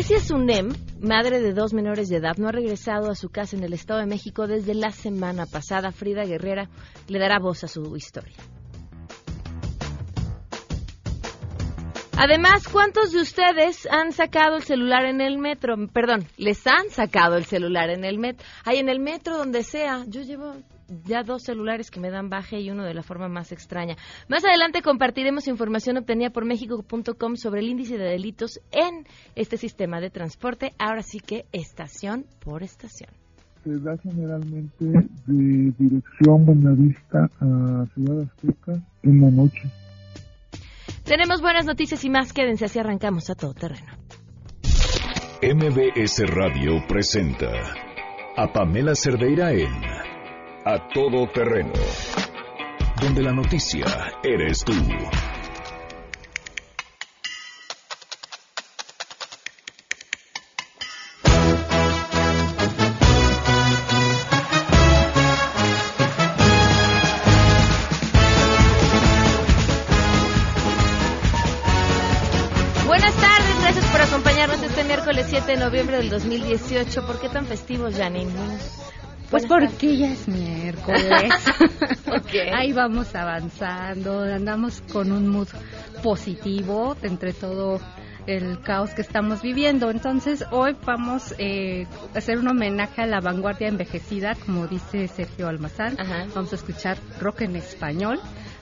Alesia Sunem, madre de dos menores de edad, no ha regresado a su casa en el Estado de México desde la semana pasada. Frida Guerrera le dará voz a su historia. Además, ¿cuántos de ustedes han sacado el celular en el metro? Perdón, les han sacado el celular en el metro. Hay en el metro, donde sea. Yo llevo ya dos celulares que me dan baje y uno de la forma más extraña. Más adelante compartiremos información obtenida por México.com sobre el índice de delitos en este sistema de transporte. Ahora sí que estación por estación. Se da generalmente de dirección Buenavista a Ciudad Azteca en la noche. Tenemos buenas noticias y más. Quédense así arrancamos a todo terreno. MBS Radio presenta a Pamela Cerdeira en A Todo Terreno, donde la noticia eres tú. de noviembre del 2018. ¿Por qué tan festivos, Janine? Pues porque ya es miércoles. Ahí vamos avanzando, andamos con un mood positivo entre todo el caos que estamos viviendo. Entonces, hoy vamos eh, a hacer un homenaje a la vanguardia envejecida, como dice Sergio Almazán. Vamos a escuchar rock en español.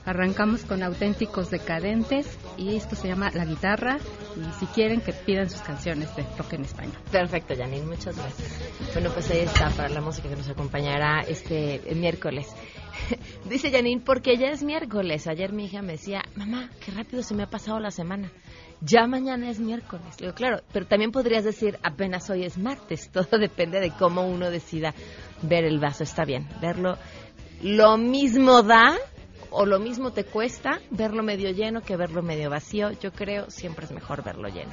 Arrancamos con auténticos decadentes y esto se llama La Guitarra y si quieren que pidan sus canciones de rock en español. Perfecto, Janine, muchas gracias. Bueno, pues ahí está para la música que nos acompañará este miércoles. Dice Janine, porque ya es miércoles. Ayer mi hija me decía, mamá, qué rápido se me ha pasado la semana. Ya mañana es miércoles. digo, claro, pero también podrías decir, apenas hoy es martes. Todo depende de cómo uno decida ver el vaso. Está bien, verlo. Lo mismo da o lo mismo te cuesta verlo medio lleno que verlo medio vacío. Yo creo siempre es mejor verlo lleno.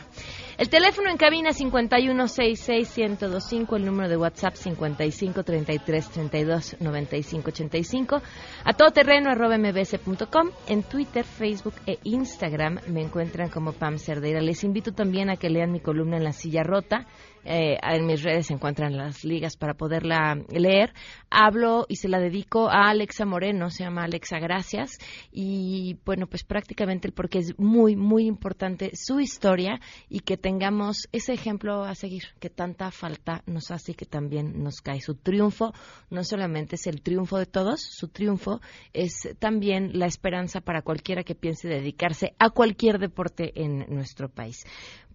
El teléfono en cabina 5166125, el número de WhatsApp 5533329585, a todoterreno arroba mbs.com, en Twitter, Facebook e Instagram me encuentran como Pam Cerdeira. Les invito también a que lean mi columna en La Silla Rota eh, en mis redes se encuentran las ligas para poderla leer. Hablo y se la dedico a Alexa Moreno, se llama Alexa Gracias. Y bueno, pues prácticamente porque es muy, muy importante su historia y que tengamos ese ejemplo a seguir, que tanta falta nos hace y que también nos cae. Su triunfo no solamente es el triunfo de todos, su triunfo es también la esperanza para cualquiera que piense dedicarse a cualquier deporte en nuestro país.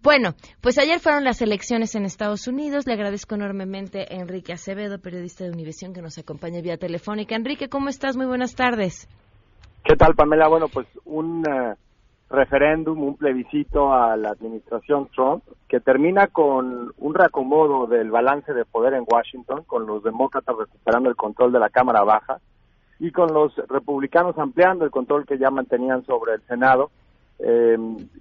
Bueno, pues ayer fueron las elecciones en Estados Unidos. Le agradezco enormemente a Enrique Acevedo, periodista de Univisión, que nos acompaña vía telefónica. Enrique, ¿cómo estás? Muy buenas tardes. ¿Qué tal, Pamela? Bueno, pues un eh, referéndum, un plebiscito a la administración Trump, que termina con un reacomodo del balance de poder en Washington, con los demócratas recuperando el control de la Cámara Baja y con los republicanos ampliando el control que ya mantenían sobre el Senado eh,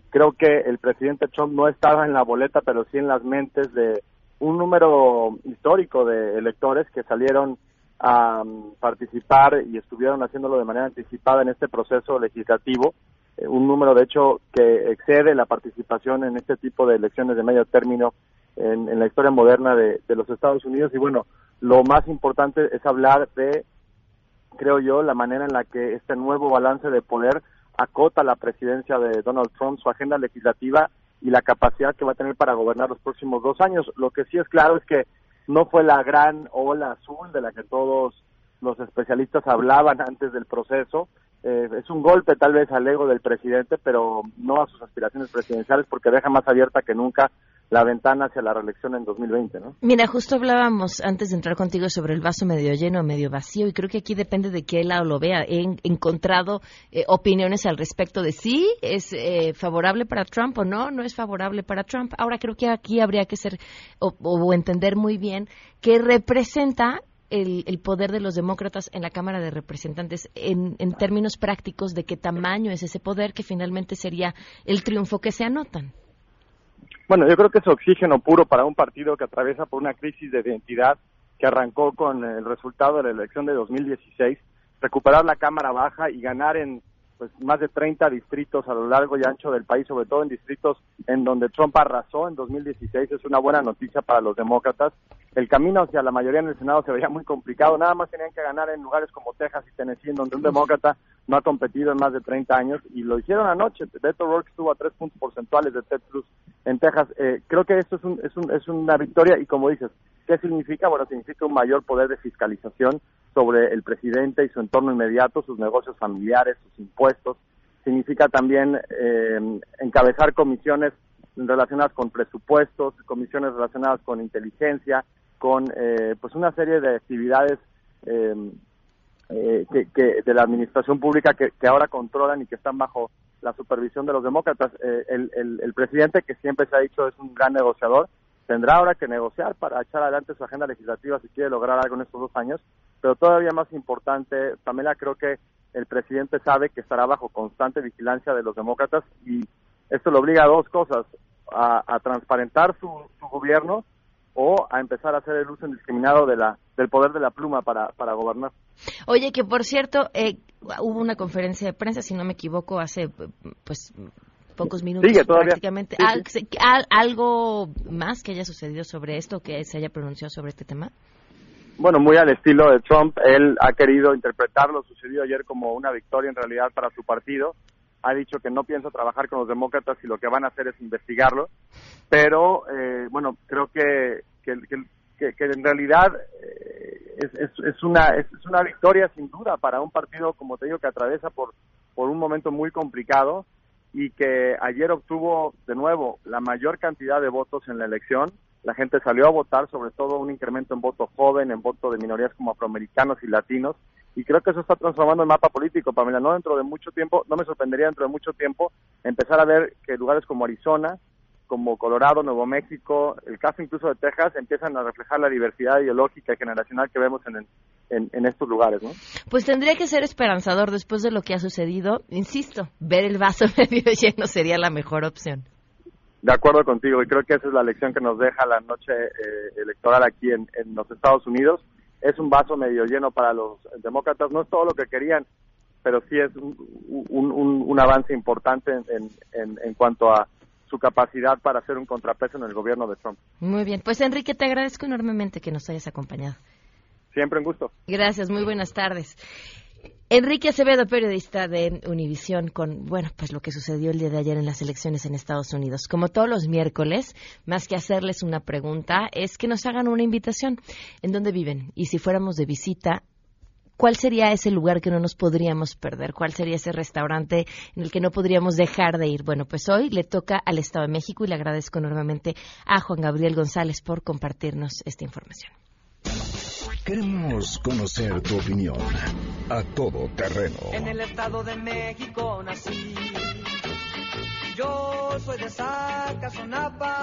creo que el presidente Trump no estaba en la boleta, pero sí en las mentes de un número histórico de electores que salieron a um, participar y estuvieron haciéndolo de manera anticipada en este proceso legislativo, eh, un número de hecho que excede la participación en este tipo de elecciones de medio término en, la historia moderna de, de los Estados Unidos. Y bueno, lo más importante es hablar de, creo yo, la manera en la que este nuevo balance de poder acota la presidencia de Donald Trump, su agenda legislativa y la capacidad que va a tener para gobernar los próximos dos años. Lo que sí es claro es que no fue la gran ola azul de la que todos los especialistas hablaban antes del proceso. Eh, es un golpe tal vez al ego del presidente, pero no a sus aspiraciones presidenciales porque deja más abierta que nunca la ventana hacia la reelección en 2020, ¿no? Mira, justo hablábamos antes de entrar contigo sobre el vaso medio lleno medio vacío y creo que aquí depende de qué lado lo vea. He encontrado eh, opiniones al respecto de si es eh, favorable para Trump o no, no es favorable para Trump. Ahora creo que aquí habría que ser o, entender muy bien qué representa el, poder de los demócratas en la Cámara de Representantes en, en, términos prácticos de qué tamaño es ese poder que finalmente sería el triunfo que se anotan. Bueno, yo creo que es oxígeno puro para un partido que atraviesa por una crisis de identidad que arrancó con el resultado de la elección de 2016, recuperar la Cámara Baja y ganar en pues más de 30 distritos a lo largo y ancho del país, sobre todo en distritos en donde Trump arrasó en 2016. Es una buena noticia para los demócratas. El camino hacia la mayoría en el Senado se veía muy complicado. Nada más tenían que ganar en lugares como Texas y Tennessee, en donde un demócrata no ha competido en más de 30 años y lo hicieron anoche. Beto O'Rourke estuvo a tres puntos porcentuales de Ted Cruz en Texas. Eh, creo que esto es, un, es, un, es una victoria y como dices, ¿qué significa? Bueno, significa un mayor poder de fiscalización sobre el presidente y su entorno inmediato, sus negocios familiares, sus impuestos. Significa también eh, encabezar comisiones relacionadas con presupuestos, comisiones relacionadas con inteligencia, con eh, pues una serie de actividades eh, que, de la administración pública que, ahora controlan y que están bajo la supervisión de los demócratas. El, el presidente, que siempre se ha dicho es un gran negociador, tendrá ahora que negociar para echar adelante su agenda legislativa si quiere lograr algo en estos dos años pero todavía más importante, Pamela, creo que el presidente sabe que estará bajo constante vigilancia de los demócratas y esto le obliga a dos cosas, a, transparentar su, gobierno o a empezar a hacer el uso indiscriminado de la, del poder de la pluma para, para gobernar. Oye, que por cierto, eh, hubo una conferencia de prensa, si no me equivoco, hace pues pocos minutos prácticamente. ¿Algo más que haya sucedido sobre esto, que se haya pronunciado sobre este tema? Bueno, muy al estilo de Trump, él ha querido interpretar lo sucedido ayer como una victoria en realidad para su partido. Ha dicho que no piensa trabajar con los demócratas y lo que van a hacer es investigarlo. Pero, eh, bueno, creo que, que, en realidad eh, es, es, una, es, una victoria sin duda para un partido, como te digo, que atraviesa por, por un momento muy complicado y que ayer obtuvo de nuevo la mayor cantidad de votos en la elección la gente salió a votar, sobre todo un incremento en voto joven, en voto de minorías como afroamericanos y latinos, y creo que eso está transformando el mapa político, Pamela, no dentro de mucho tiempo, no me sorprendería dentro de mucho tiempo empezar a ver que lugares como Arizona, como Colorado, Nuevo México, el caso incluso de Texas, empiezan a reflejar la diversidad ideológica y generacional que vemos en, en, estos lugares. ¿no? Pues tendría que ser esperanzador después de lo que ha sucedido. Insisto, ver el vaso medio lleno sería la mejor opción. De acuerdo contigo, y creo que esa es la lección que nos deja la noche eh, electoral aquí en, los Estados Unidos. Es un vaso medio lleno para los demócratas, no es todo lo que querían, pero sí es un, avance importante en, en, cuanto a su capacidad para hacer un contrapeso en el gobierno de Trump. Muy bien, pues Enrique, te agradezco enormemente que nos hayas acompañado. Siempre un gusto. Gracias, muy buenas tardes. Enrique Acevedo, periodista de Univisión, con, bueno, pues lo que sucedió el día de ayer en las elecciones en Estados Unidos. Como todos los miércoles, más que hacerles una pregunta, es que nos hagan una invitación. ¿En dónde viven? Y si fuéramos de visita, ¿cuál sería ese lugar que no nos podríamos perder? ¿Cuál sería ese restaurante en el que no podríamos dejar de ir? Bueno, pues hoy le toca al Estado de México y le agradezco enormemente a Juan Gabriel González por compartirnos esta información. Queremos conocer tu opinión a todo terreno. En el Estado de México nací. Yo soy de Zacazonapa,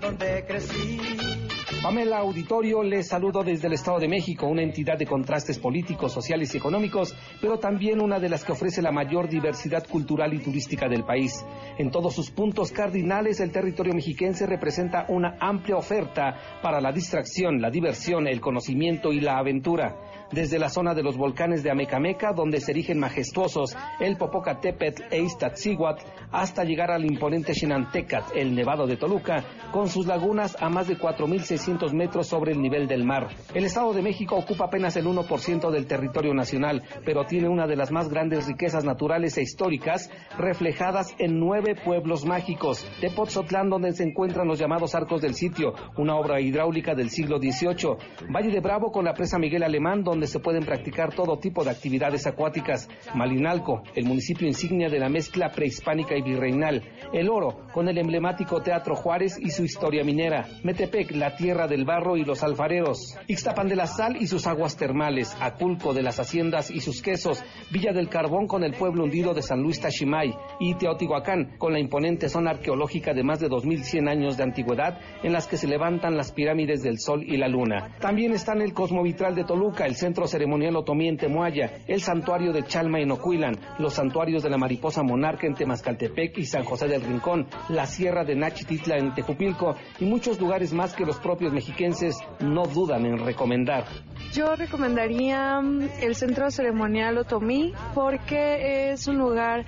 donde crecí. Pamela Auditorio, les saludo desde el Estado de México, una entidad de contrastes políticos, sociales y económicos, pero también una de las que ofrece la mayor diversidad cultural y turística del país. En todos sus puntos cardinales, el territorio mexiquense representa una amplia oferta para la distracción, la diversión, el conocimiento y la aventura desde la zona de los volcanes de Amecameca, donde se erigen majestuosos el Popocatépetl e Iztaccíhuatl, hasta llegar al imponente Xenantecat, el Nevado de Toluca, con sus lagunas a más de 4.600 metros sobre el nivel del mar. El Estado de México ocupa apenas el 1% del territorio nacional, pero tiene una de las más grandes riquezas naturales e históricas, reflejadas en nueve pueblos mágicos. Tepoztlán, donde se encuentran los llamados Arcos del Sitio, una obra hidráulica del siglo XVIII. Valle de Bravo con la presa Miguel Alemán, donde se pueden practicar todo tipo de actividades acuáticas. Malinalco, el municipio insignia de la mezcla prehispánica y virreinal. El Oro, con el emblemático Teatro Juárez y su historia minera. Metepec, la tierra del barro y los alfareros. Ixtapan de la Sal y sus aguas termales. Aculco de las haciendas y sus quesos. Villa del Carbón con el pueblo hundido de San Luis Tachimay. Y Teotihuacán, con la imponente zona arqueológica de más de 2100 años de antigüedad en las que se levantan las pirámides del Sol y la Luna. También están el Cosmovitral de Toluca, el centro ceremonial otomí en Temoaya, el santuario de Chalma en Ocuilan, los santuarios de la mariposa monarca en Temascaltepec, y San José del Rincón, la Sierra de Nachititla en Tejupilco y muchos lugares más que los propios mexiquenses no dudan en recomendar. Yo recomendaría mm, el Centro Ceremonial Otomí porque es un lugar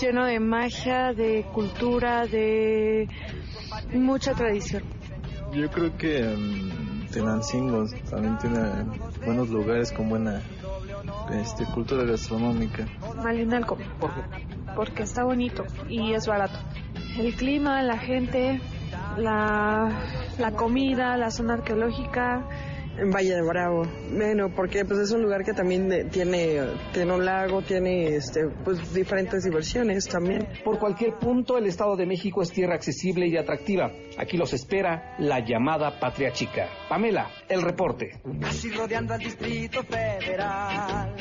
lleno de magia, de cultura, de mucha tradición. Yo creo que um, Tenancingo también tiene buenos lugares con buena este, cultura gastronómica. Malinalco, ¿por qué? Porque está bonito y es barato. El clima, la gente, la, la comida, la zona arqueológica, en Valle de Bravo. Bueno, porque pues es un lugar que también tiene, tiene un lago, tiene este, pues diferentes diversiones también. Por cualquier punto, el Estado de México es tierra accesible y atractiva. Aquí los espera la llamada Patria Chica. Pamela, el reporte. Así rodeando al Distrito Federal.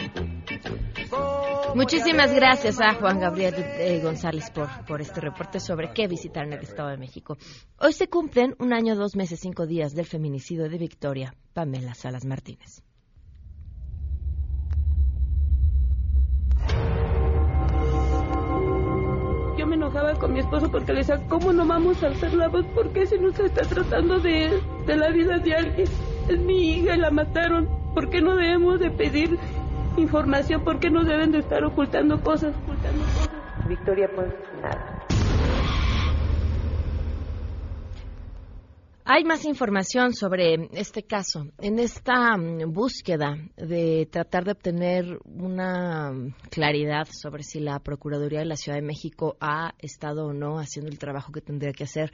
Muchísimas gracias a Juan Gabriel eh, González por, por este reporte sobre qué visitar en el Estado de México. Hoy se cumplen un año, dos meses, cinco días del feminicidio de Victoria Pamela Salas Martínez. Yo me enojaba con mi esposo porque le decía, ¿cómo no vamos a hacer la voz? ¿Por qué se está tratando de, de la vida de alguien? Es mi hija la mataron. ¿Por qué no debemos de pedir información, ¿por qué no deben de estar ocultando cosas? Ocultando cosas? Victoria, pues nada. Hay más información sobre este caso. En esta mm, búsqueda de tratar de obtener una claridad sobre si la Procuraduría de la Ciudad de México ha estado o no haciendo el trabajo que tendría que hacer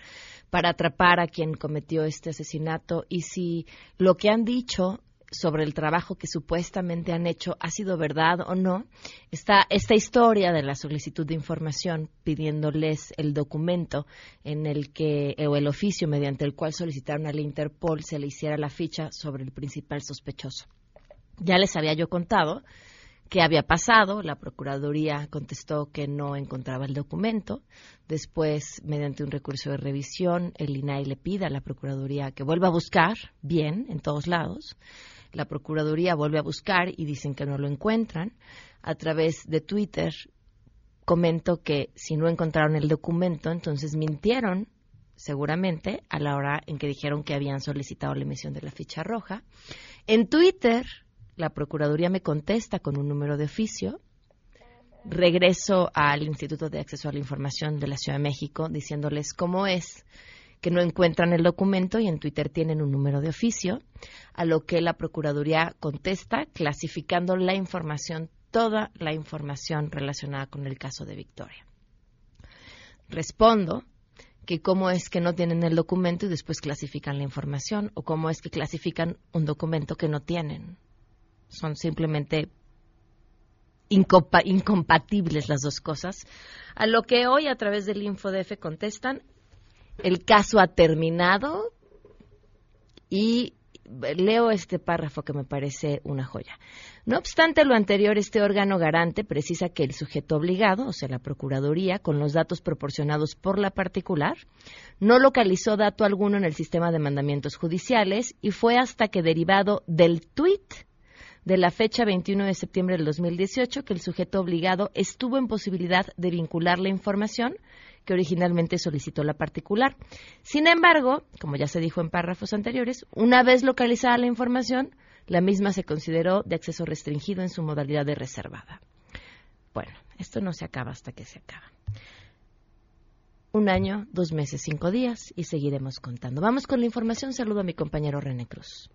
para atrapar a quien cometió este asesinato y si lo que han dicho sobre el trabajo que supuestamente han hecho ha sido verdad o no, está esta historia de la solicitud de información pidiéndoles el documento en el que, o el oficio mediante el cual solicitaron al Interpol se le hiciera la ficha sobre el principal sospechoso. Ya les había yo contado qué había pasado. La Procuraduría contestó que no encontraba el documento. Después, mediante un recurso de revisión, el INAI le pide a la Procuraduría que vuelva a buscar bien en todos lados. La Procuraduría vuelve a buscar y dicen que no lo encuentran. A través de Twitter comento que si no encontraron el documento, entonces mintieron seguramente a la hora en que dijeron que habían solicitado la emisión de la ficha roja. En Twitter, la Procuraduría me contesta con un número de oficio. Regreso al Instituto de Acceso a la Información de la Ciudad de México diciéndoles cómo es que no encuentran el documento y en Twitter tienen un número de oficio, a lo que la Procuraduría contesta clasificando la información, toda la información relacionada con el caso de Victoria. Respondo que cómo es que no tienen el documento y después clasifican la información o cómo es que clasifican un documento que no tienen. Son simplemente incompatibles las dos cosas. A lo que hoy a través del InfoDF contestan, el caso ha terminado y leo este párrafo que me parece una joya. No obstante lo anterior, este órgano garante precisa que el sujeto obligado, o sea, la Procuraduría, con los datos proporcionados por la particular, no localizó dato alguno en el sistema de mandamientos judiciales y fue hasta que derivado del tuit de la fecha 21 de septiembre del 2018 que el sujeto obligado estuvo en posibilidad de vincular la información que originalmente solicitó la particular. Sin embargo, como ya se dijo en párrafos anteriores, una vez localizada la información, la misma se consideró de acceso restringido en su modalidad de reservada. Bueno, esto no se acaba hasta que se acaba. Un año, dos meses, cinco días y seguiremos contando. Vamos con la información. Saludo a mi compañero René Cruz.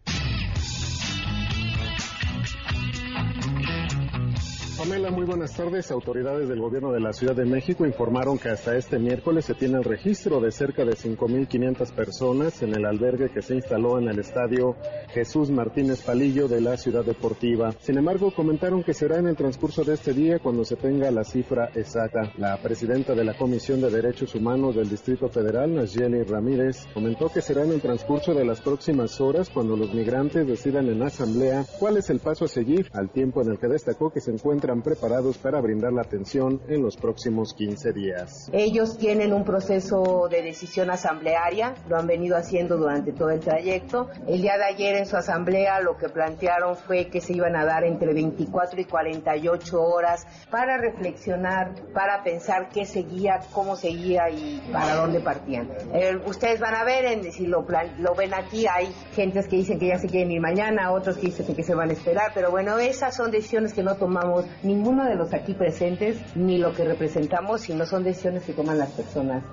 Pamela, muy buenas tardes. Autoridades del gobierno de la Ciudad de México informaron que hasta este miércoles se tiene el registro de cerca de 5.500 personas en el albergue que se instaló en el estadio Jesús Martínez Palillo de la Ciudad Deportiva. Sin embargo, comentaron que será en el transcurso de este día cuando se tenga la cifra exacta. La presidenta de la Comisión de Derechos Humanos del Distrito Federal, Nayeli Ramírez, comentó que será en el transcurso de las próximas horas cuando los migrantes decidan en asamblea cuál es el paso a seguir, al tiempo en el que destacó que se encuentra preparados para brindar la atención en los próximos 15 días. Ellos tienen un proceso de decisión asamblearia, lo han venido haciendo durante todo el trayecto. El día de ayer en su asamblea lo que plantearon fue que se iban a dar entre 24 y 48 horas para reflexionar, para pensar qué seguía, cómo seguía y para dónde partían. Eh, ustedes van a ver, en, si lo, lo ven aquí, hay gentes que dicen que ya se quieren ir mañana, otros que dicen que se van a esperar, pero bueno, esas son decisiones que no tomamos ninguno de los aquí presentes, ni lo que representamos, sino son decisiones que toman las personas.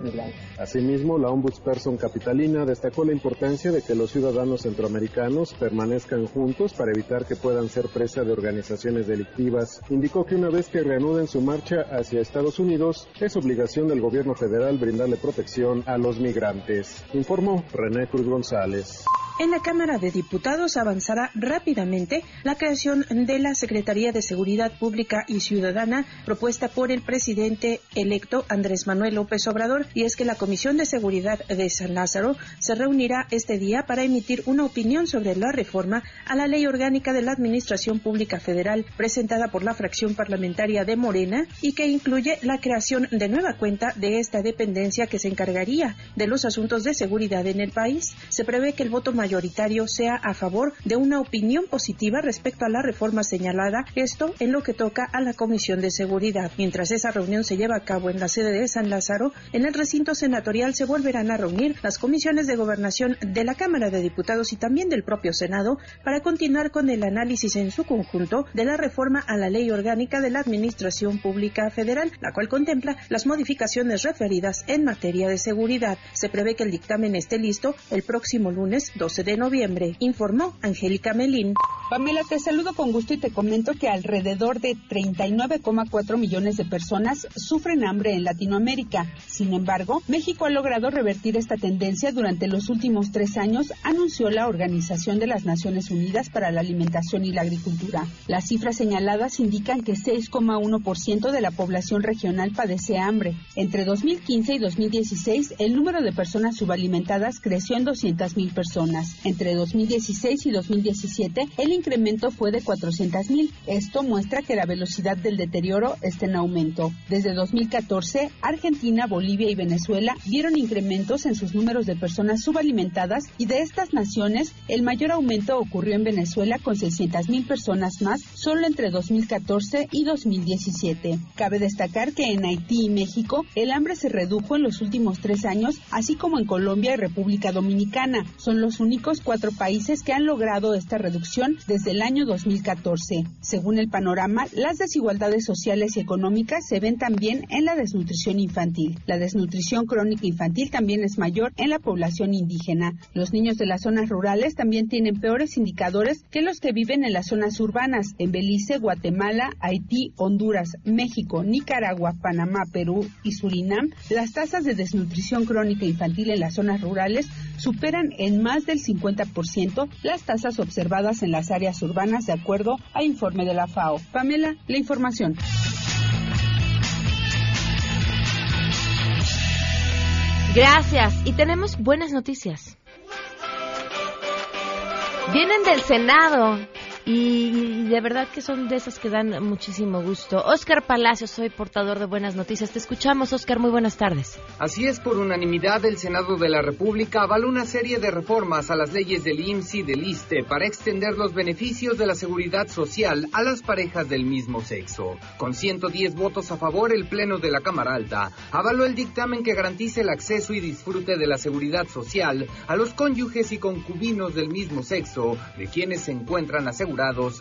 Asimismo, la ombudsperson capitalina destacó la importancia de que los ciudadanos centroamericanos permanezcan juntos para evitar que puedan ser presa de organizaciones delictivas. Indicó que una vez que reanuden su marcha hacia Estados Unidos, es obligación del gobierno federal brindarle protección a los migrantes, informó René Cruz González. En la Cámara de Diputados avanzará rápidamente la creación de la Secretaría de Seguridad Pública y Ciudadana propuesta por el presidente electo Andrés Manuel López Obrador y es que la Comisión de Seguridad de San Lázaro se reunirá este día para emitir una opinión sobre la reforma a la Ley Orgánica de la Administración Pública Federal presentada por la fracción parlamentaria de Morena y que incluye la creación de nueva cuenta de esta dependencia que se encargaría de los asuntos de seguridad en el país. Se prevé que el voto mayor mayoritario sea a favor de una opinión positiva respecto a la reforma señalada, esto en lo que toca a la Comisión de Seguridad. Mientras esa reunión se lleva a cabo en la sede de San Lázaro, en el recinto senatorial se volverán a reunir las comisiones de gobernación de la Cámara de Diputados y también del propio Senado para continuar con el análisis en su conjunto de la reforma a la Ley Orgánica de la Administración Pública Federal, la cual contempla las modificaciones referidas en materia de seguridad. Se prevé que el dictamen esté listo el próximo lunes 12 de noviembre, informó Angélica Melín. Pamela, te saludo con gusto y te comento que alrededor de 39,4 millones de personas sufren hambre en Latinoamérica. Sin embargo, México ha logrado revertir esta tendencia durante los últimos tres años, anunció la Organización de las Naciones Unidas para la Alimentación y la Agricultura. Las cifras señaladas indican que 6,1% de la población regional padece hambre. Entre 2015 y 2016, el número de personas subalimentadas creció en 200.000 personas. Entre 2016 y 2017, el incremento fue de 400.000. Esto muestra que la velocidad del deterioro está en aumento. Desde 2014, Argentina, Bolivia y Venezuela vieron incrementos en sus números de personas subalimentadas y de estas naciones, el mayor aumento ocurrió en Venezuela con 600.000 personas más solo entre 2014 y 2017. Cabe destacar que en Haití y México el hambre se redujo en los últimos tres años, así como en Colombia y República Dominicana. Son los únicos cuatro países que han logrado esta reducción desde el año 2014. Según el panorama, las desigualdades sociales y económicas se ven también en la desnutrición infantil. La desnutrición crónica infantil también es mayor en la población indígena. Los niños de las zonas rurales también tienen peores indicadores que los que viven en las zonas urbanas. En Belice, Guatemala, Haití, Honduras, México, Nicaragua, Panamá, Perú y Surinam, las tasas de desnutrición crónica infantil en las zonas rurales superan en más del 50% las tasas observadas en las áreas urbanas de acuerdo a informe de la FAO. Pamela, la información. Gracias. Y tenemos buenas noticias. Vienen del Senado y de verdad que son de esas que dan muchísimo gusto. Oscar Palacio, soy portador de buenas noticias. Te escuchamos, Oscar. Muy buenas tardes. Así es, por unanimidad, el Senado de la República avaló una serie de reformas a las leyes del IMSS y del ISTE para extender los beneficios de la seguridad social a las parejas del mismo sexo. Con 110 votos a favor, el Pleno de la Cámara Alta avaló el dictamen que garantice el acceso y disfrute de la seguridad social a los cónyuges y concubinos del mismo sexo de quienes se encuentran asegurados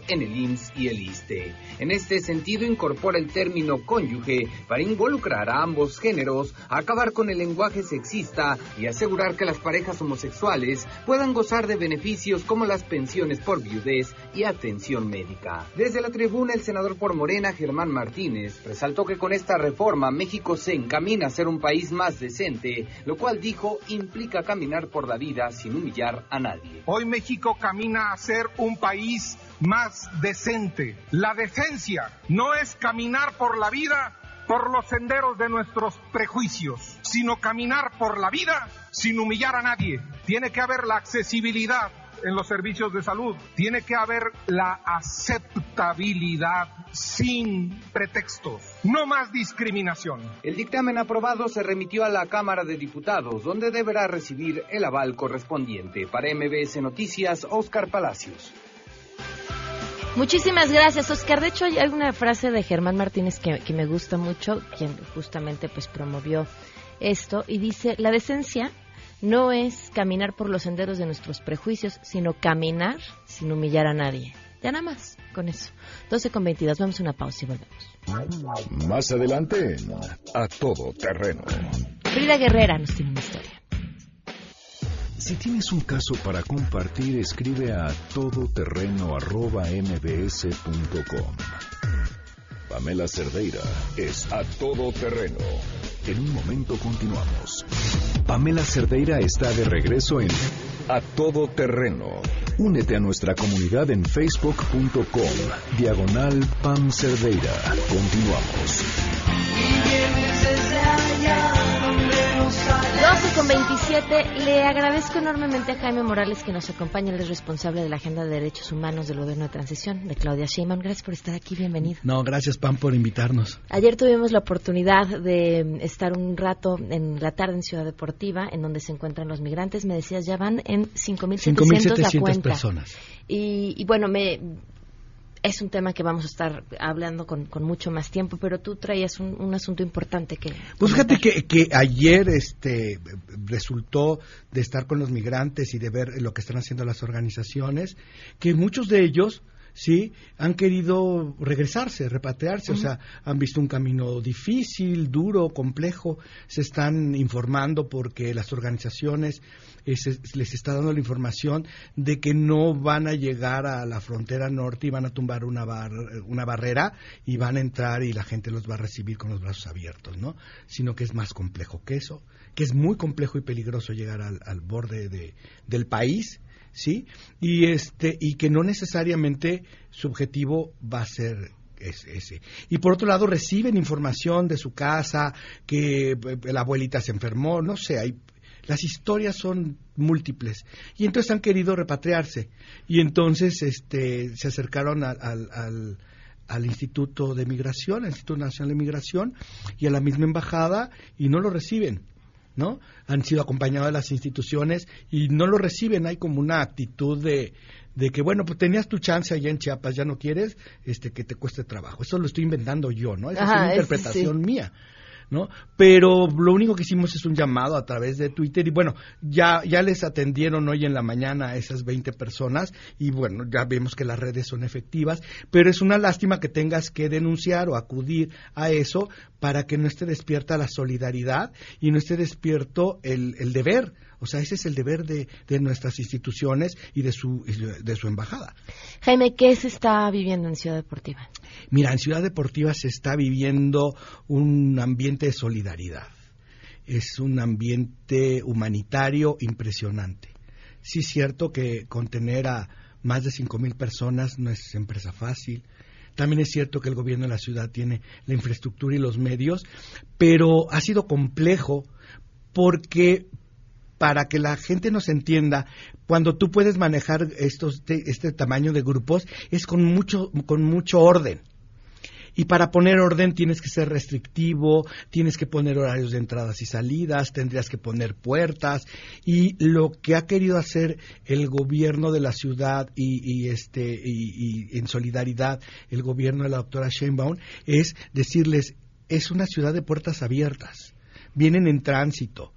en el IMSS y el ISTE. En este sentido, incorpora el término cónyuge para involucrar a ambos géneros, acabar con el lenguaje sexista y asegurar que las parejas homosexuales puedan gozar de beneficios como las pensiones por viudez y atención médica. Desde la tribuna, el senador por Morena, Germán Martínez, resaltó que con esta reforma México se encamina a ser un país más decente, lo cual dijo implica caminar por la vida sin humillar a nadie. Hoy México camina a ser un país más decente. La decencia no es caminar por la vida por los senderos de nuestros prejuicios, sino caminar por la vida sin humillar a nadie. Tiene que haber la accesibilidad en los servicios de salud. Tiene que haber la aceptabilidad sin pretextos. No más discriminación. El dictamen aprobado se remitió a la Cámara de Diputados, donde deberá recibir el aval correspondiente. Para MBS Noticias, Oscar Palacios. Muchísimas gracias, Oscar. De hecho, hay una frase de Germán Martínez que, que me gusta mucho, quien justamente pues promovió esto, y dice, la decencia no es caminar por los senderos de nuestros prejuicios, sino caminar sin humillar a nadie. Ya nada más con eso. 12 con 22, vamos a una pausa y volvemos. Más adelante, a todo terreno. Frida Guerrera nos tiene una historia. Si tienes un caso para compartir, escribe a todoterreno.mbs.com. Pamela Cerdeira es a todo terreno. En un momento continuamos. Pamela Cerdeira está de regreso en A Todo Terreno. Únete a nuestra comunidad en facebook.com. Diagonal Pam Cerdeira. Continuamos. 12 con 27. Le agradezco enormemente a Jaime Morales que nos acompaña. Él es responsable de la Agenda de Derechos Humanos del Gobierno de Transición de Claudia Sheinbaum. Gracias por estar aquí. Bienvenido. No, gracias, Pam, por invitarnos. Ayer tuvimos la oportunidad de estar un rato en la tarde en Ciudad Deportiva, en donde se encuentran los migrantes. Me decías, ya van en 5.700 la cuenta. personas. Y, y bueno, me es un tema que vamos a estar hablando con, con mucho más tiempo, pero tú traías un, un asunto importante que... Pues fíjate que, que, ayer este, resultó de estar con los migrantes y de ver lo que están haciendo las organizaciones, que muchos de ellos sí han querido regresarse, repatriarse, o sea, han visto un camino difícil, duro, complejo, se están informando porque las organizaciones eh, les está dando la información de que no van a llegar a la frontera norte y van a tumbar una, una barrera y van a entrar y la gente los va a recibir con los brazos abiertos, ¿no? Sino que es más complejo que eso, que es muy complejo y peligroso llegar al, al borde de, del país ¿sí? Y, este, y que no necesariamente su objetivo va a ser ese. Y por otro lado, reciben información de su casa, que eh, la abuelita se enfermó, no sé, hay, las historias son múltiples. Y entonces han querido repatriarse. Y entonces este, se acercaron al, al, al Instituto de Migración, al Instituto Nacional de Migración, y a la misma embajada, y no lo reciben. ¿no? Han sido acompañados de las instituciones y no lo reciben. Hay como una actitud de, de que, bueno, pues tenías tu chance allá en Chiapas, ya no quieres este que te cueste trabajo. Eso lo estoy inventando yo, ¿no? Esa es una interpretación mía. ¿No? Pero lo único que hicimos es un llamado a través de Twitter y bueno, ya, ya les atendieron hoy en la mañana a esas 20 personas y bueno, ya vemos que las redes son efectivas, pero es una lástima que tengas que denunciar o acudir a eso para que no esté despierta la solidaridad y no esté despierto el, el deber o sea, ese es el deber de, nuestras instituciones y de su, de su embajada. Jaime, ¿qué se está viviendo en Ciudad Deportiva? Mira, en Ciudad Deportiva se está viviendo un ambiente de solidaridad. Es un ambiente humanitario impresionante. Sí es cierto que contener a más de 5.000 personas no es empresa fácil. También es cierto que el gobierno de la ciudad tiene la infraestructura y los medios, pero ha sido complejo porque para que la gente nos entienda, cuando tú puedes manejar estos, este tamaño de grupos, es con mucho, con mucho orden. Y para poner orden tienes que ser restrictivo, tienes que poner horarios de entradas y salidas, tendrías que poner puertas. Y lo que ha querido hacer el gobierno de la ciudad y, este, y en solidaridad el gobierno de la doctora Sheinbaum es decirles, es una ciudad de puertas abiertas. Vienen en tránsito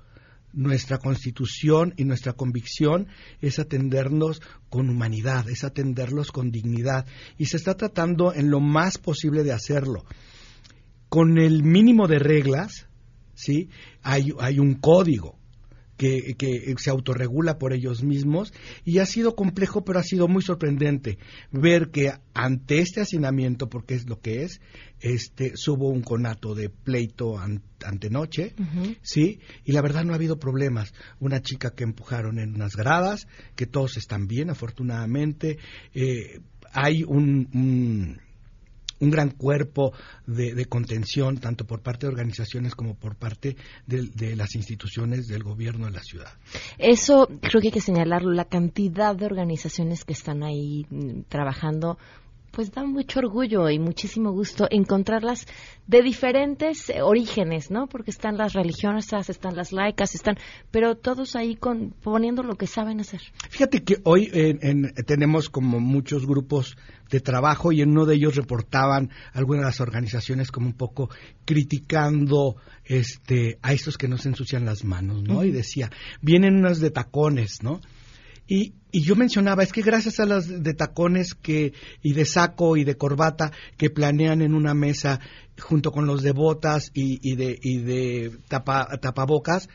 nuestra constitución y nuestra convicción es atendernos con humanidad, es atenderlos con dignidad. Y se está tratando en lo más posible de hacerlo. Con el mínimo de reglas, ¿sí? Hay, hay un código que, se autorregula por ellos mismos y ha sido complejo, pero ha sido muy sorprendente ver que ante este hacinamiento, porque es lo que es, este, subo un conato de pleito antenoche, ¿sí? Y la verdad no ha habido problemas. Una chica que empujaron en unas gradas, que todos están bien, afortunadamente. Eh, hay un un gran cuerpo de, contención, tanto por parte de organizaciones como por parte de, las instituciones del gobierno de la ciudad. Eso creo que hay que señalarlo, la cantidad de organizaciones que están ahí mm, trabajando pues da mucho orgullo y muchísimo gusto encontrarlas de diferentes eh, orígenes, ¿no? Porque están las religiosas, están las laicas, están, pero todos ahí con, poniendo lo que saben hacer. Fíjate que hoy tenemos como muchos grupos de trabajo y en uno de ellos reportaban algunas de las organizaciones como un poco criticando este a estos que no se ensucian las manos, ¿no? Y decía, vienen unas de tacones, ¿no? Y, yo mencionaba, es que gracias a las de tacones que, y de saco y de corbata que planean en una mesa junto con los de botas y, de, y de tapabocas,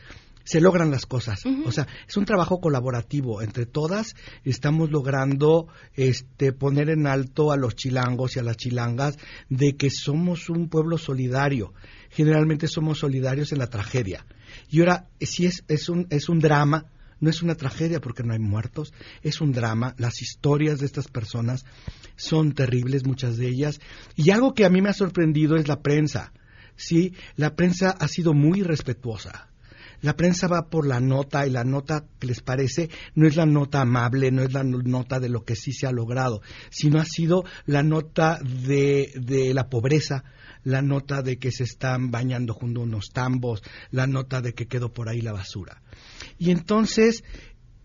se logran las cosas. O sea, es un trabajo colaborativo. Entre todas estamos logrando este, poner en alto a los chilangos y a las chilangas de que somos un pueblo solidario. Generalmente somos solidarios en la tragedia. Y ahora, si es, es, un, es un drama, no es una tragedia porque no hay muertos, es un drama. Las historias de estas personas son terribles, muchas de ellas. Y algo que a mí me ha sorprendido es la prensa. Sí, la prensa ha sido muy respetuosa. La prensa va por la nota y la nota que les parece no es la nota amable, no es la nota de lo que sí se ha logrado, sino ha sido la nota de, de la pobreza, la nota de que se están bañando junto a unos tambos, la nota de que quedó por ahí la basura. Y entonces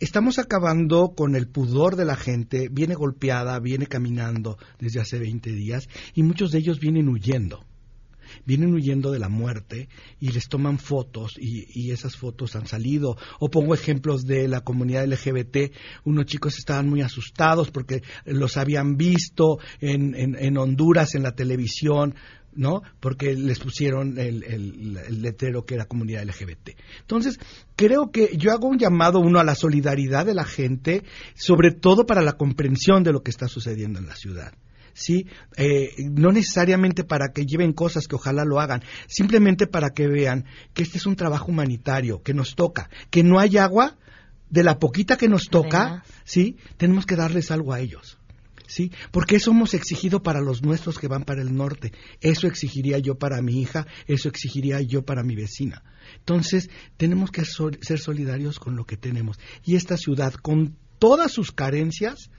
estamos acabando con el pudor de la gente, viene golpeada, viene caminando desde hace 20 días y muchos de ellos vienen huyendo. Vienen huyendo de la muerte y les toman fotos y, esas fotos han salido. O pongo ejemplos de la comunidad LGBT. Unos chicos estaban muy asustados porque los habían visto en, en Honduras en la televisión ¿no? Porque les pusieron el, el, letrero que era comunidad LGBT. Entonces, creo que yo hago un llamado, uno, a la solidaridad de la gente, sobre todo para la comprensión de lo que está sucediendo en la ciudad. ¿sí? Eh, no necesariamente para que lleven cosas que ojalá lo hagan, simplemente para que vean que este es un trabajo humanitario, que nos toca, que no hay agua, de la poquita que nos toca, ¿sí? Tenemos que darles algo a ellos. ¿Sí? Porque eso hemos exigido para los nuestros que van para el norte. Eso exigiría yo para mi hija, eso exigiría yo para mi vecina. Entonces, tenemos que ser solidarios con lo que tenemos. Y esta ciudad, con todas sus carencias,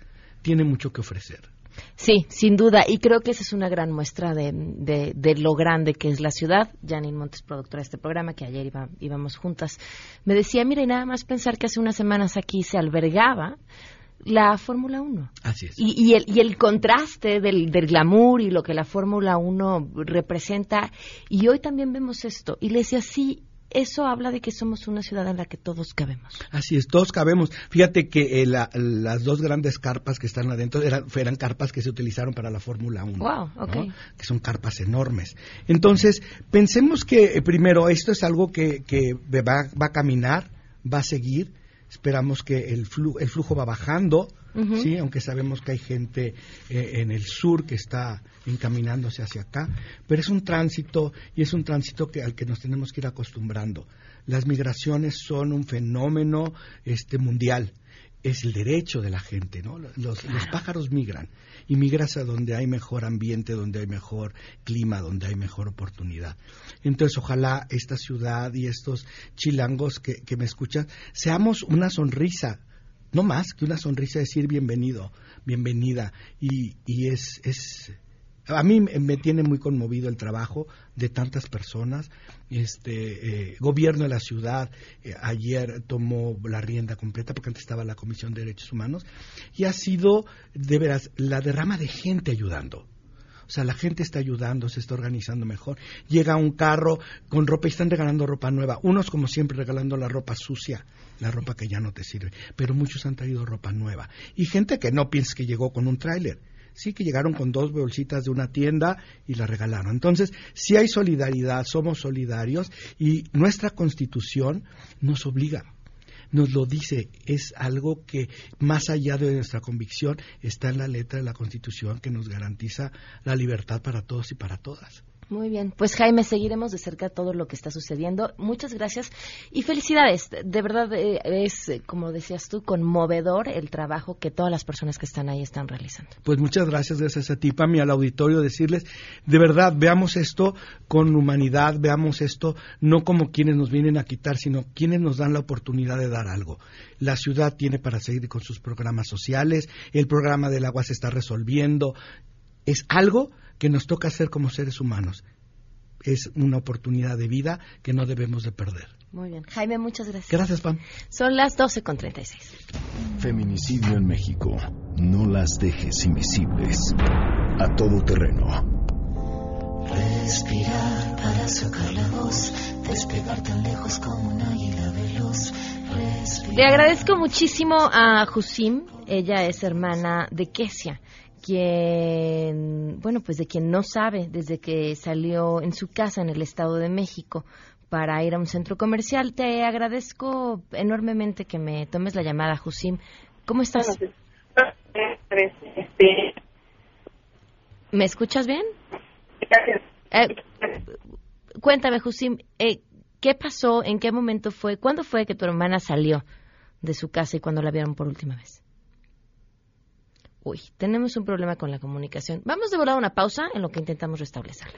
tiene mucho que ofrecer. Sí, sin duda, y creo que esa es una gran muestra de, lo grande que es la ciudad. Janine Montes, productora de este programa, que ayer íbamos juntas, me decía, mira, y nada más pensar que hace unas semanas aquí se albergaba la Fórmula 1. Así es. Y, y, el, y el contraste del, del glamour y lo que la Fórmula 1 representa. Y hoy también vemos esto. Y le decía, sí, eso habla de que somos una ciudad en la que todos cabemos. Así es, todos cabemos. Fíjate que eh, las dos grandes carpas que están adentro eran, eran carpas que se utilizaron para la Fórmula 1. Wow, okay. Que son carpas enormes. Entonces, pensemos que eh, primero esto es algo que, que va, va a caminar, va a seguir Esperamos que el, el flujo va bajando, ¿sí? aunque sabemos que hay gente eh, en el sur que está encaminándose hacia acá, pero es un tránsito y es un tránsito que, al que nos tenemos que ir acostumbrando. Las migraciones son un fenómeno este, mundial es el derecho de la gente, ¿no? Los, pájaros migran y migras a donde hay mejor ambiente, donde hay mejor clima, donde hay mejor oportunidad. Entonces, ojalá esta ciudad y estos chilangos que, que me escuchan, seamos una sonrisa, no más que una sonrisa decir bienvenido, bienvenida. Y, y es, es, a mí me tiene muy conmovido el trabajo de tantas personas. Este eh, gobierno de la ciudad eh, ayer tomó la rienda completa porque antes estaba la Comisión de Derechos Humanos y ha sido de veras la derrama de gente ayudando. O sea, la gente está ayudando, se está organizando mejor. Llega un carro con ropa y están regalando ropa nueva. Unos, como siempre, regalando la ropa sucia, la ropa que ya no te sirve. Pero muchos han traído ropa nueva. Y gente que no piensa que llegó con un tráiler sí que llegaron con dos bolsitas de una tienda y la regalaron. Entonces, si hay solidaridad, somos solidarios y nuestra constitución nos obliga nos lo dice, es algo que más allá de nuestra convicción está en la letra de la Constitución que nos garantiza la libertad para todos y para todas. Muy bien, pues Jaime, seguiremos de cerca todo lo que está sucediendo. Muchas gracias y felicidades. De verdad eh, es, eh, como decías tú, conmovedor el trabajo que todas las personas que están ahí están realizando. Pues muchas gracias, gracias a ti, Pami, al auditorio, decirles, de verdad, veamos esto con humanidad, veamos esto no como quienes nos vienen a quitar, sino quienes nos dan la oportunidad de dar algo. La ciudad tiene para seguir con sus programas sociales, el programa del agua se está resolviendo. Es algo que nos toca hacer como seres humanos. Es una oportunidad de vida que no debemos de perder. Muy bien. Jaime, muchas gracias. Gracias, Pam. Son las 12 con 36. Feminicidio en México. No las dejes invisibles. A todo terreno. Respirar para sacar la voz, despegar tan lejos como un águila veloz. Respirar. Le agradezco muchísimo a Jusim. Ella es hermana de Kesia quien, bueno, pues de quien no sabe desde que salió en su casa en el Estado de México para ir a un centro comercial. Te agradezco enormemente que me tomes la llamada, Jusim. ¿Cómo estás? ¿Me escuchas bien? Eh, cuéntame, Jusim, eh, ¿qué pasó? ¿En qué momento fue? ¿Cuándo fue que tu hermana salió de su casa y cuando la vieron por última vez? Uy, tenemos un problema con la comunicación. Vamos de volar una pausa en lo que intentamos restablecerla.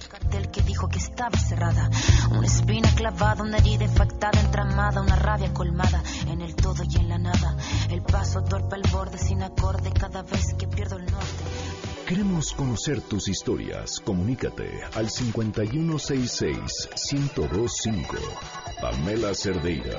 El cartel que dijo que estaba cerrada, una espina clavada, una herida infectada, entramada, una rabia colmada, en el todo y en la nada. El paso torpe al borde, sin acorde, cada vez que pierdo el norte. Queremos conocer tus historias. Comunícate al 5166-1025. Pamela Cerdeira.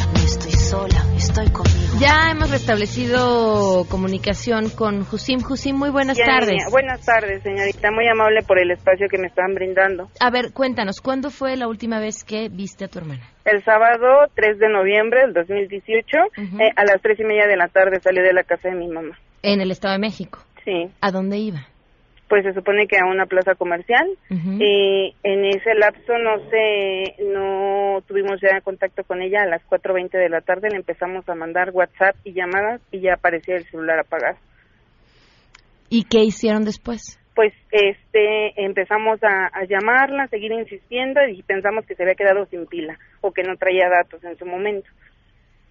Sola, estoy conmigo. Ya hemos restablecido comunicación con Jusim. Jusim, muy buenas Ya, tardes. niña. Buenas tardes, señorita. Muy amable por el espacio que me están brindando. A ver, cuéntanos, ¿cuándo fue la última vez que viste a tu hermana? El sábado 3 de noviembre del 2018, eh, a las tres y media de la tarde salí de la casa de mi mamá. En el Estado de México. Sí. ¿A dónde iba? Pues se supone que a una plaza comercial. Ujú. Y en ese lapso no sé, no tuvimos ya contacto con ella. A las 4.20 de la tarde le empezamos a mandar WhatsApp y llamadas y ya aparecía el celular apagado. ¿Y qué hicieron después? pues este empezamos a, a llamarla, a seguir insistiendo y pensamos que se había quedado sin pila o que no traía datos en su momento.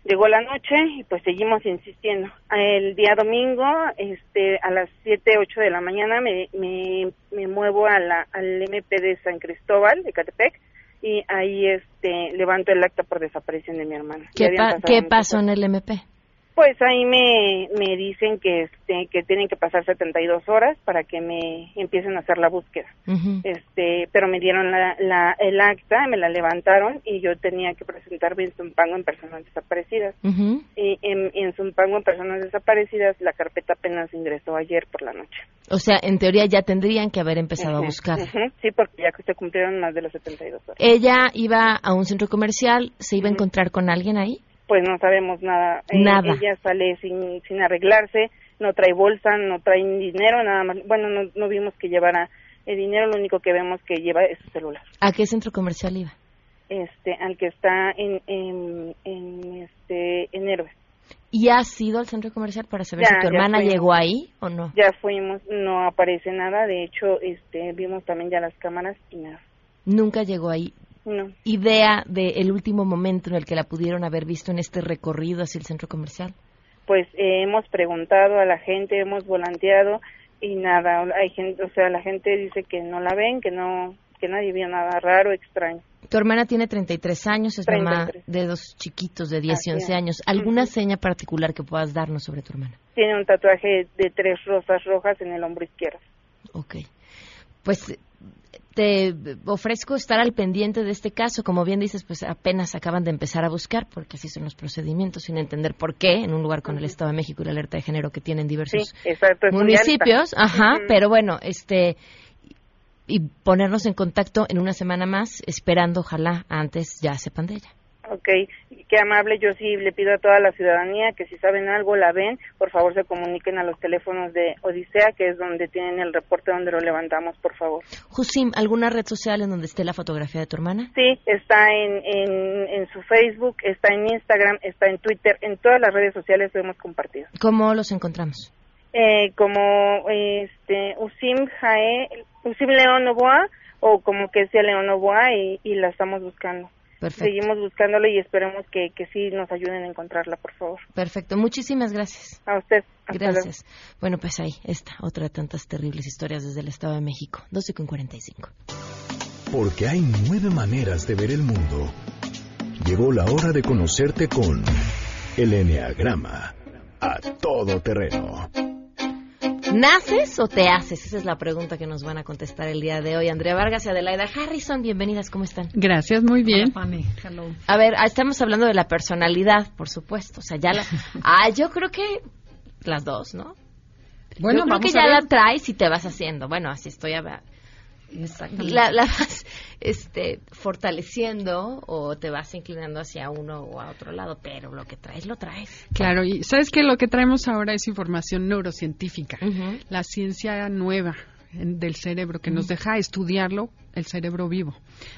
Llegó la noche y pues seguimos insistiendo. El día domingo, este, a las 7, 8 de la mañana me, me, me muevo a la, al MP de San Cristóbal, de Catepec, y ahí este, levanto el acta por desaparición de mi hermana. ¿Qué, habían pa- pasado ¿qué muchas pasó en el MP? Pues ahí me, me dicen que este que tienen que pasar 72 horas para que me empiecen a hacer la búsqueda. Este, pero me dieron la, la, el acta, me la levantaron y yo tenía que presentarme en Zumpango en personas desaparecidas. Y en, en Zumpango en personas desaparecidas la carpeta apenas ingresó ayer por la noche. O sea, en teoría ya tendrían que haber empezado a buscar. Sí, porque ya que se cumplieron más de las 72 horas. Ella iba a un centro comercial, se iba a encontrar con alguien ahí. Pues no sabemos nada. Eh, Nada. ella sale sin, sin arreglarse, no trae bolsa, no trae dinero, nada más. Bueno, no, no vimos que llevara el dinero, lo único que vemos que lleva es su celular. ¿A qué centro comercial iba? Este, al que está en, en, en este, en Héroes. ¿Y has ido al centro comercial para saber Ya, si tu hermana fuimos. llegó ahí o no? Ya fuimos, no aparece nada, de hecho, este, vimos también ya las cámaras y nada. Nunca llegó ahí. No. ¿Idea del último momento en el que la pudieron haber visto en este recorrido hacia el centro comercial? Pues eh, hemos preguntado a la gente, hemos volanteado y nada, hay gente, o sea, la gente dice que no la ven, que no, que nadie vio nada raro, extraño. Tu hermana tiene 33 años, es mamá 33. de dos chiquitos de 10 Así y 11 es. año. ¿Alguna seña particular que puedas darnos sobre tu hermana? Tiene un tatuaje de tres rosas rojas en el hombro izquierdo. Ok. Pues te ofrezco estar al pendiente de este caso. Como bien dices, pues apenas acaban de empezar a buscar, porque así son los procedimientos, sin entender por qué, en un lugar con el Estado de México y la alerta de género que tienen diversos Sí, exacto. municipios. Ajá, pero bueno, este y ponernos en contacto en una semana más, esperando, ojalá, antes ya sepan de ella. Ok, qué amable. Yo sí le pido a toda la ciudadanía que si saben algo, la ven, por favor se comuniquen a los teléfonos de Odisea, que es donde tienen el reporte donde lo levantamos, por favor. Jusim, ¿alguna red social en donde esté la fotografía de tu hermana? Sí, está en, en, en su Facebook, está en Instagram, está en Twitter, en todas las redes sociales lo hemos compartido. ¿Cómo los encontramos? Eh, como este Usim Jae, Usim León Novoa o como que sea León Novoa y, y la estamos buscando. Perfecto. Seguimos buscándola y esperemos que, que sí nos ayuden a encontrarla, por favor. Perfecto, muchísimas gracias. A usted. Hasta Gracias. Bueno, pues ahí está, otra de tantas terribles historias desde el Estado de México. 12 con 45. Porque hay nueve maneras de ver el mundo. Llegó la hora de conocerte con el Enneagrama a todo terreno. ¿Naces o te haces? Esa es la pregunta que nos van a contestar el día de hoy. Andrea Vargas y Adelaida Harrison, bienvenidas, ¿cómo están? Gracias, muy bien. A ver, ah, estamos hablando de la personalidad, por supuesto. O sea, ya la... Ah, yo creo que las dos, ¿no? Bueno, yo creo vamos que ya la traes y te vas haciendo. Bueno, así estoy a ver. La, la vas este, fortaleciendo o te vas inclinando hacia uno o a otro lado, pero lo que traes, lo traes. Claro, y sabes que lo que traemos ahora es información neurocientífica, la ciencia nueva del cerebro que nos deja estudiarlo, el cerebro vivo.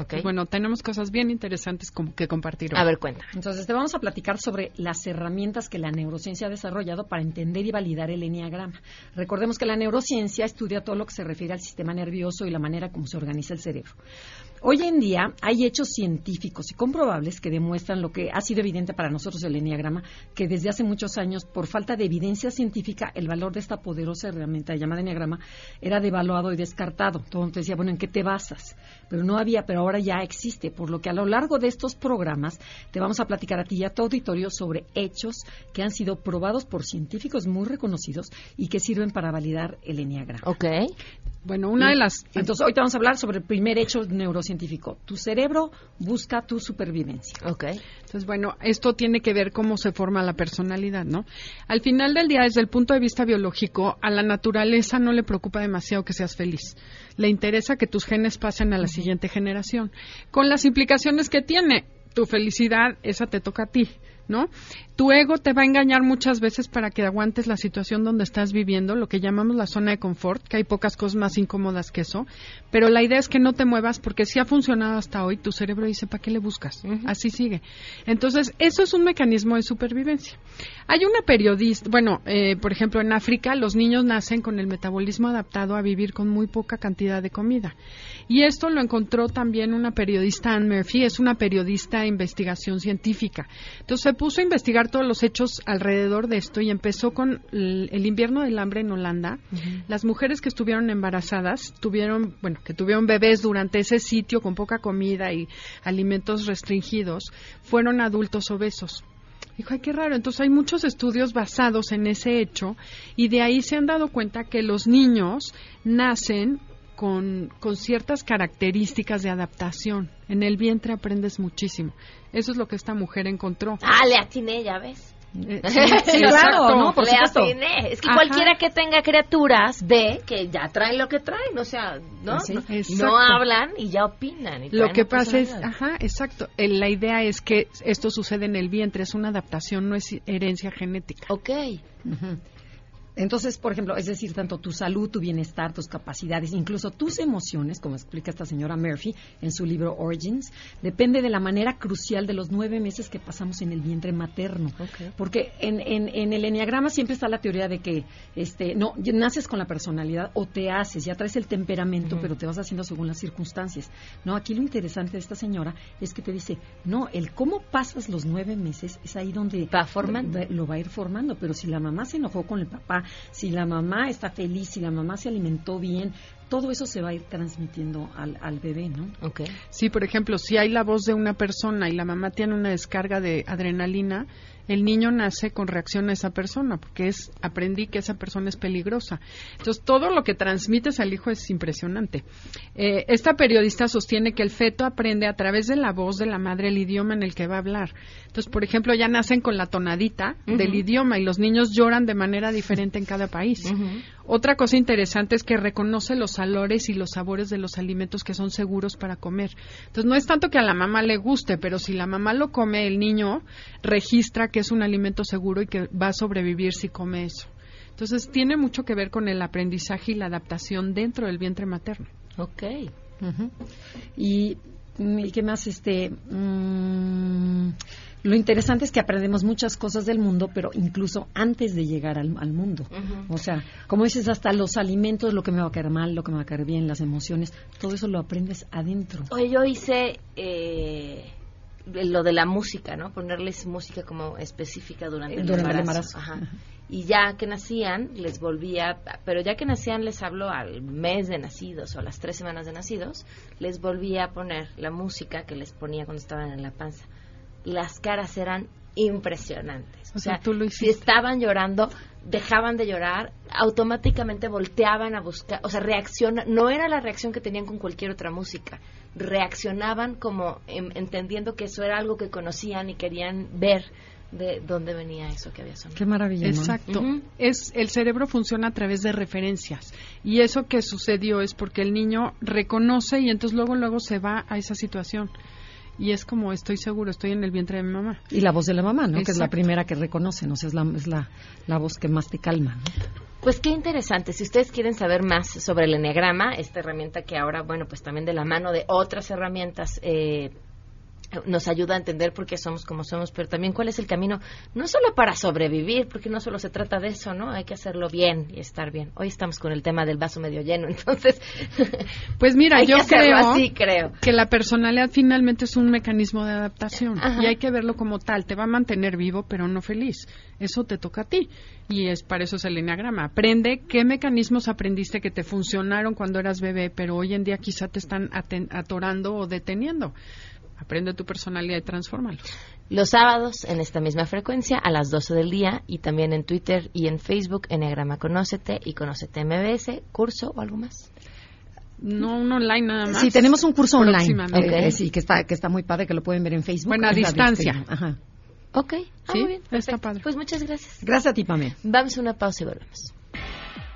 Pues bueno, tenemos cosas bien interesantes como que compartir. hoy. A ver, cuenta. Entonces, te vamos a platicar sobre las herramientas que la neurociencia ha desarrollado para entender y validar el enneagrama. Recordemos que la neurociencia estudia todo lo que se refiere al sistema nervioso y la manera como se organiza el cerebro. Hoy en día hay hechos científicos y comprobables que demuestran lo que ha sido evidente para nosotros el enneagrama, que desde hace muchos años, por falta de evidencia científica, el valor de esta poderosa herramienta llamada enneagrama era devaluado y descartado. Todo mundo decía, bueno, ¿en qué te basas? Pero no había, pero ahora ya existe, por lo que a lo largo de estos programas te vamos a platicar a ti y a tu auditorio sobre hechos que han sido probados por científicos muy reconocidos y que sirven para validar el enneagrama. Ok. Bueno, una de las... Entonces, hoy te vamos a hablar sobre el primer hecho neurocientífico. Tu cerebro busca tu supervivencia. Ok. Entonces, bueno, esto tiene que ver cómo se forma la personalidad, ¿no? Al final del día, desde el punto de vista biológico, a la naturaleza no le preocupa demasiado que seas feliz. Le interesa que tus genes pasen a la siguiente generación. Con las implicaciones que tiene, tu felicidad, esa te toca a ti. ¿No? Tu ego te va a engañar muchas veces para que aguantes la situación donde estás viviendo, lo que llamamos la zona de confort, que hay pocas cosas más incómodas que eso, pero la idea es que no te muevas porque si ha funcionado hasta hoy, tu cerebro dice, ¿para qué le buscas? Así sigue. Entonces, eso es un mecanismo de supervivencia. Hay una periodista, bueno, eh, por ejemplo, en África los niños nacen con el metabolismo adaptado a vivir con muy poca cantidad de comida. Y esto lo encontró también una periodista, Anne Murphy, es una periodista de investigación científica. Entonces se puso a investigar todos los hechos alrededor de esto y empezó con el, invierno del hambre en Holanda. Las mujeres que estuvieron embarazadas tuvieron, bueno, que tuvieron bebés durante ese sitio con poca comida y alimentos restringidos, fueron adultos obesos. Dijo, ay, qué raro. Entonces hay muchos estudios basados en ese hecho y de ahí se han dado cuenta que los niños nacen con, con ciertas características de adaptación. En el vientre aprendes muchísimo. Eso es lo que esta mujer encontró. Ah, le atiné, ya ves. Eh, sí, sí, claro, ¿no? Por le atiné. Es que Ajá. cualquiera que tenga criaturas ve que ya traen lo que traen, o sea, ¿no? Sí, no, hablan y ya opinan. y Lo que pasa es, ajá, exacto. La idea es que esto sucede en el vientre, es una adaptación, no es herencia genética. Ok. Entonces, por ejemplo, es decir, tanto tu salud, tu bienestar, tus capacidades, incluso tus emociones, como explica esta señora Murphy en su libro Origins, depende de la manera crucial de los nueve meses que pasamos en el vientre materno. Porque en, en, en el enneagrama siempre está la teoría de que este, no, naces con la personalidad o te haces, ya traes el temperamento, pero te vas haciendo según las circunstancias. No, aquí lo interesante de esta señora es que te dice, no, el cómo pasas los nueve meses es ahí donde Va formando. lo va a ir formando. Pero si la mamá se enojó con el papá, si la mamá está feliz, si la mamá se alimentó bien, todo eso se va a ir transmitiendo al, al bebé, ¿no? Okay. Sí, por ejemplo, si hay la voz de una persona y la mamá tiene una descarga de adrenalina, el niño nace con reacción a esa persona, porque es aprendí que esa persona es peligrosa. Entonces, todo lo que transmites al hijo es impresionante. Eh, esta periodista sostiene que el feto aprende a través de la voz de la madre el idioma en el que va a hablar. Entonces, por ejemplo, ya nacen con la tonadita del idioma y los niños lloran de manera diferente en cada país. Otra cosa interesante es que reconoce los olores y los sabores de los alimentos que son seguros para comer. Entonces, no es tanto que a la mamá le guste, pero si la mamá lo come, el niño registra que es un alimento seguro y que va a sobrevivir si come eso. Entonces, tiene mucho que ver con el aprendizaje y la adaptación dentro del vientre materno. Ok. Y, ¿y qué más? Este, mm, lo interesante es que aprendemos muchas cosas del mundo, pero incluso antes de llegar al, al mundo. O sea, como dices, hasta los alimentos, lo que me va a caer mal, lo que me va a caer bien, las emociones, todo eso lo aprendes adentro. Oye, yo hice eh, lo de la música, ¿no? Ponerles música como específica durante, el Durante el embarazo. embarazo. Ajá. Y ya que nacían, les volvía, pero ya que nacían les hablo al mes de nacidos o a las tres semanas de nacidos, les volvía a poner la música que les ponía cuando estaban en la panza. Las caras eran impresionantes. O, O sea, sea, tú lo si estaban llorando, dejaban de llorar, automáticamente volteaban a buscar, o sea, reacciona, no era la reacción que tenían con cualquier otra música, reaccionaban como em, entendiendo que eso era algo que conocían y querían ver de dónde venía eso que había sonado. Qué maravilla, ¿no? Exacto. Es el cerebro funciona a través de referencias y eso que sucedió es porque el niño reconoce y entonces luego luego se va a esa situación y es como estoy seguro, estoy en el vientre de mi mamá. Y la voz de la mamá, ¿no? Que es la primera que reconocen, o sea, es la, es la, la voz que más te calma, ¿no? Pues qué interesante. Si ustedes quieren saber más sobre el enneagrama, esta herramienta que ahora, bueno, pues también de la mano de otras herramientas eh, nos ayuda a entender por qué somos como somos, pero también cuál es el camino, no solo para sobrevivir, porque no solo se trata de eso, ¿no? Hay que hacerlo bien y estar bien. Hoy estamos con el tema del vaso medio lleno, entonces. Pues mira, hay yo que creo, así, creo. que la personalidad finalmente es un mecanismo de adaptación Ajá. y hay que verlo como tal. Te va a mantener vivo, pero no feliz. Eso te toca a ti y es para eso es el enneagrama. Aprende qué mecanismos aprendiste que te funcionaron cuando eras bebé, pero hoy en día quizá te están atorando o deteniendo. Aprende tu personalidad y transfórmalos. Los sábados en esta misma frecuencia a las 12 del día y también en Twitter y en Facebook, Enneagrama Conócete y Conócete MBS, curso o algo más. No un online nada más. Sí, tenemos un curso online. Eh, sí, que está, que está muy padre, que lo pueden ver en Facebook. Bueno, a distancia. Ajá. Ok, ah, Sí, muy bien. está perfecto. padre. Pues muchas gracias. Gracias a ti, Pamela. Vamos a una pausa y volvemos.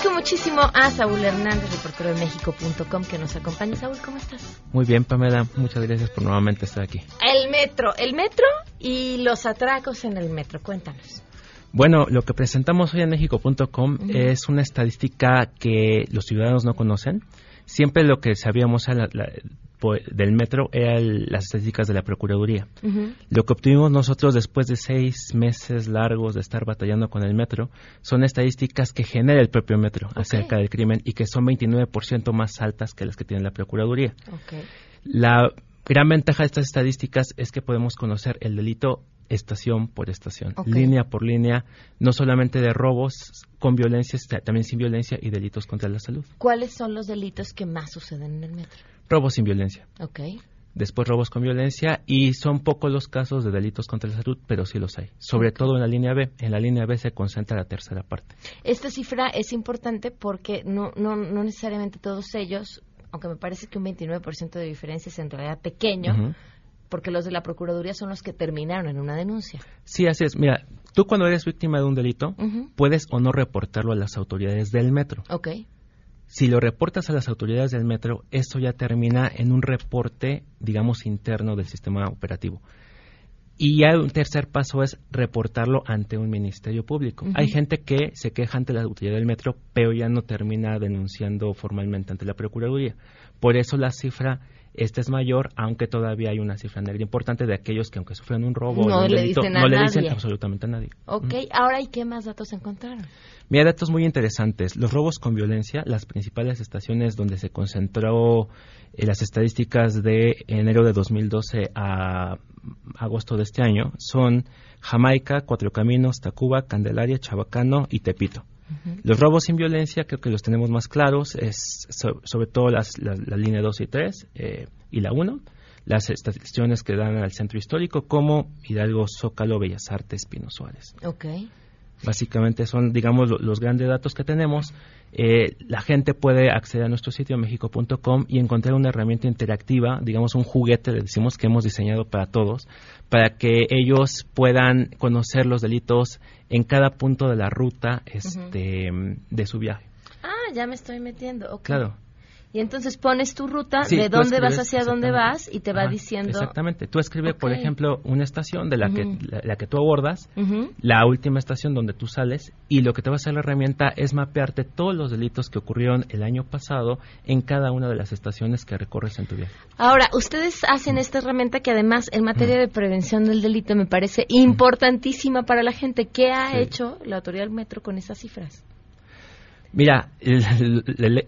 Agradezco muchísimo a Saúl Hernández, reportero de México.com, que nos acompaña. Saúl, ¿cómo estás? Muy bien, Pamela, muchas gracias por nuevamente estar aquí. El metro, el metro y los atracos en el metro. Cuéntanos. Bueno, lo que presentamos hoy en México.com Ujú. es una estadística que los ciudadanos no conocen. Siempre lo que sabíamos la- la- del metro eran las estadísticas de la Procuraduría. Lo que obtuvimos nosotros después de seis meses largos de estar batallando con el metro son estadísticas que genera el propio metro acerca del crimen y que son 29% más altas que las que tiene la Procuraduría. La gran ventaja de estas estadísticas es que podemos conocer el delito estación por estación, línea por línea, no solamente de robos con violencia, también sin violencia y delitos contra la salud. ¿Cuáles son los delitos que más suceden en el metro? Robos sin violencia, Ok. después robos con violencia y son pocos los casos de delitos contra la salud, pero sí los hay. Sobre todo en la línea B. En la línea B se concentra la tercera parte. Esta cifra es importante porque no, no, no necesariamente todos ellos, aunque me parece que un 29% de diferencia es en realidad pequeño, porque los de la Procuraduría son los que terminaron en una denuncia. Sí, así es. Mira, tú cuando eres víctima de un delito, puedes o no reportarlo a las autoridades del metro. Ok. Si lo reportas a las autoridades del metro, esto ya termina en un reporte, digamos, interno del sistema operativo. Y ya un tercer paso es reportarlo ante un ministerio público. Hay gente que se queja ante la autoridad del metro, pero ya no termina denunciando formalmente ante la Procuraduría. Por eso la cifra esta es mayor, aunque todavía hay una cifra negra importante de aquellos que aunque sufren un robo No o un le delito, dicen a no le dicen nadie. absolutamente a nadie. Ok, ahora ¿y qué más datos encontraron? Mira, datos muy interesantes. Los robos con violencia, las principales estaciones donde se concentró eh, las estadísticas de enero de 2012 a agosto de este año son Jamaica, Cuatro Caminos, Tacuba, Candelaria, Chabacano y Tepito. Los robos sin violencia creo que los tenemos más claros, es sobre todo las, la, línea 2 y 3 eh, y la 1, las estaciones que dan al centro histórico como Hidalgo, Zócalo, Bellas Artes, Pino Suárez. Okay. Básicamente son, digamos, los grandes datos que tenemos. Eh, la gente puede acceder a nuestro sitio mexico.com y encontrar una herramienta interactiva, digamos un juguete, le decimos que hemos diseñado para todos, para que ellos puedan conocer los delitos en cada punto de la ruta este, de su viaje. Ah, ya me estoy metiendo. Claro. Y entonces pones tu ruta, de dónde vas hacia dónde vas y te va diciendo. Exactamente. Tú escribes, por ejemplo, una estación de la, que, la, que tú abordas, la última estación donde tú sales, y lo que te va a hacer la herramienta es mapearte todos los delitos que ocurrieron el año pasado en cada una de las estaciones que recorres en tu viaje. Ahora, ustedes hacen esta herramienta que además en materia de prevención del delito me parece importantísima para la gente. ¿Qué ha hecho la autoridad del metro con esas cifras? Mira,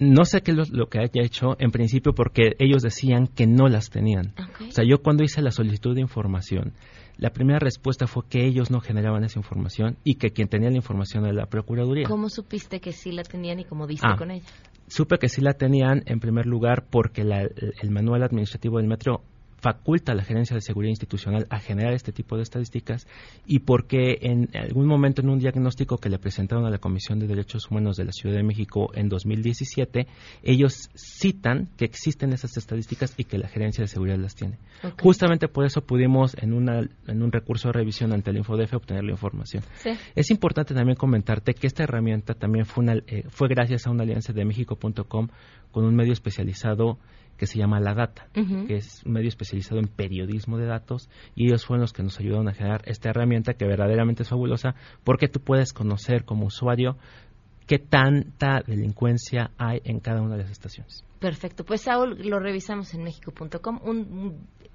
no sé qué es lo, que haya hecho en principio porque ellos decían que no las tenían. O sea, yo cuando hice la solicitud de información, la primera respuesta fue que ellos no generaban esa información y que quien tenía la información era la Procuraduría. ¿Cómo supiste que sí la tenían y cómo diste ah, con ella? Supe que sí la tenían en primer lugar porque el manual administrativo del metro faculta a la Gerencia de Seguridad Institucional a generar este tipo de estadísticas y porque en algún momento en un diagnóstico que le presentaron a la Comisión de Derechos Humanos de la Ciudad de México en 2017, ellos citan que existen esas estadísticas y que la Gerencia de Seguridad las tiene. Justamente por eso pudimos en, una, en un recurso de revisión ante el InfoDef obtener la información. Es importante también comentarte que esta herramienta también fue, una, eh, fue gracias a una alianza de México.com con un medio especializado que se llama La Data, que es un medio especializado en periodismo de datos, y ellos fueron los que nos ayudaron a generar esta herramienta que verdaderamente es fabulosa, porque tú puedes conocer como usuario qué tanta delincuencia hay en cada una de las estaciones. Perfecto, pues Saúl, lo revisamos en mexico.com,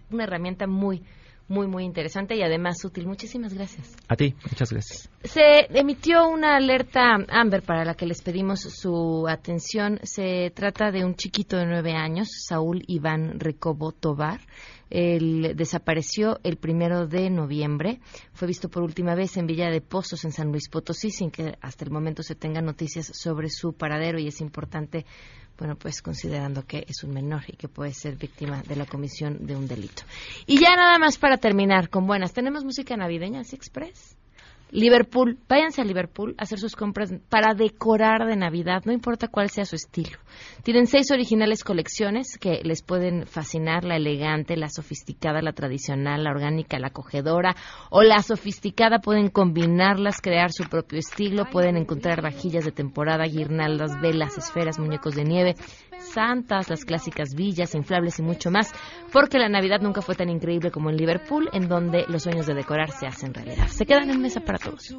una herramienta muy muy, muy interesante y además útil. Muchísimas gracias. A ti, muchas gracias. Se emitió una alerta Amber para la que les pedimos su atención. Se trata de un chiquito de nueve años, Saúl Iván Recobo Tobar. Él desapareció el primero de noviembre. Fue visto por última vez en Villa de Pozos, en San Luis Potosí, sin que hasta el momento se tengan noticias sobre su paradero y es importante bueno, pues considerando que es un menor y que puede ser víctima de la comisión de un delito. Y ya nada más para terminar con buenas, tenemos música navideña, Express. Liverpool, váyanse a Liverpool a hacer sus compras para decorar de Navidad, no importa cuál sea su estilo. Tienen seis originales colecciones que les pueden fascinar, la elegante, la sofisticada, la tradicional, la orgánica, la acogedora o la sofisticada. Pueden combinarlas, crear su propio estilo, pueden encontrar vajillas de temporada, guirnaldas, velas, esferas, muñecos de nieve, santas, las clásicas villas, inflables y mucho más, porque la Navidad nunca fue tan increíble como en Liverpool, en donde los sueños de decorar se hacen realidad. Se quedan en mesa para todos.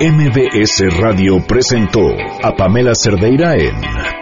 MBS Radio presentó a Pamela Cerdeira en